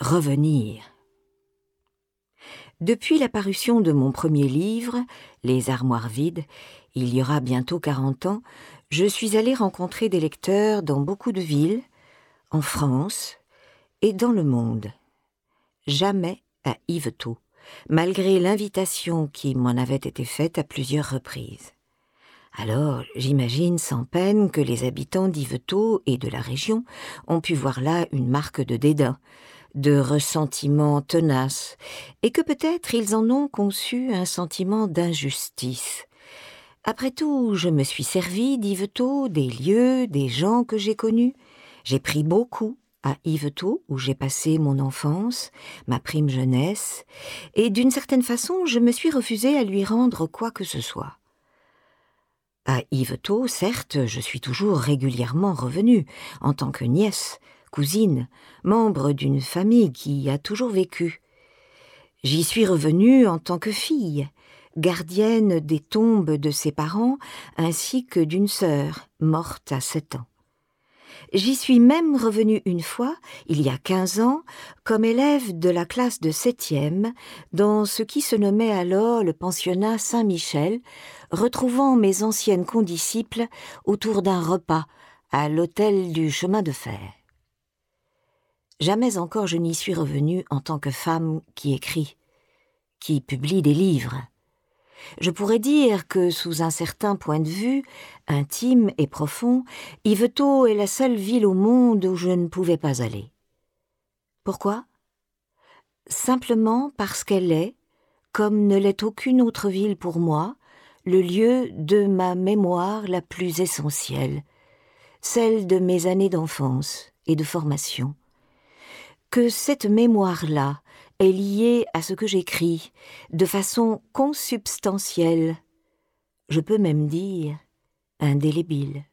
Revenir. Depuis la parution de mon premier livre, Les armoires vides, il y aura bientôt quarante ans, je suis allé rencontrer des lecteurs dans beaucoup de villes, en France et dans le monde. Jamais à Yvetot, malgré l'invitation qui m'en avait été faite à plusieurs reprises. Alors, j'imagine sans peine que les habitants d'Yvetot et de la région ont pu voir là une marque de dédain, de ressentiment tenace, et que peut-être ils en ont conçu un sentiment d'injustice. Après tout, je me suis servi d'Yvetot, des lieux, des gens que j'ai connus. J'ai pris beaucoup à Yvetot, où j'ai passé mon enfance, ma prime jeunesse, et d'une certaine façon, je me suis refusé à lui rendre quoi que ce soit. À Yvetot, certes, je suis toujours régulièrement revenue, en tant que nièce, cousine, membre d'une famille qui a toujours vécu. J'y suis revenue en tant que fille, gardienne des tombes de ses parents ainsi que d'une sœur morte à sept ans. J'y suis même revenue une fois, il y a quinze ans, comme élève de la classe de septième, dans ce qui se nommait alors le pensionnat Saint-Michel, retrouvant mes anciennes condisciples autour d'un repas à l'hôtel du chemin de fer. Jamais encore je n'y suis revenue en tant que femme qui écrit, qui publie des livres. Je pourrais dire que, sous un certain point de vue, intime et profond, Yvetot est la seule ville au monde où je ne pouvais pas aller. Pourquoi? Simplement parce qu'elle est, comme ne l'est aucune autre ville pour moi, le lieu de ma mémoire la plus essentielle, celle de mes années d'enfance et de formation que cette mémoire-là est liée à ce que j'écris de façon consubstantielle, je peux même dire indélébile.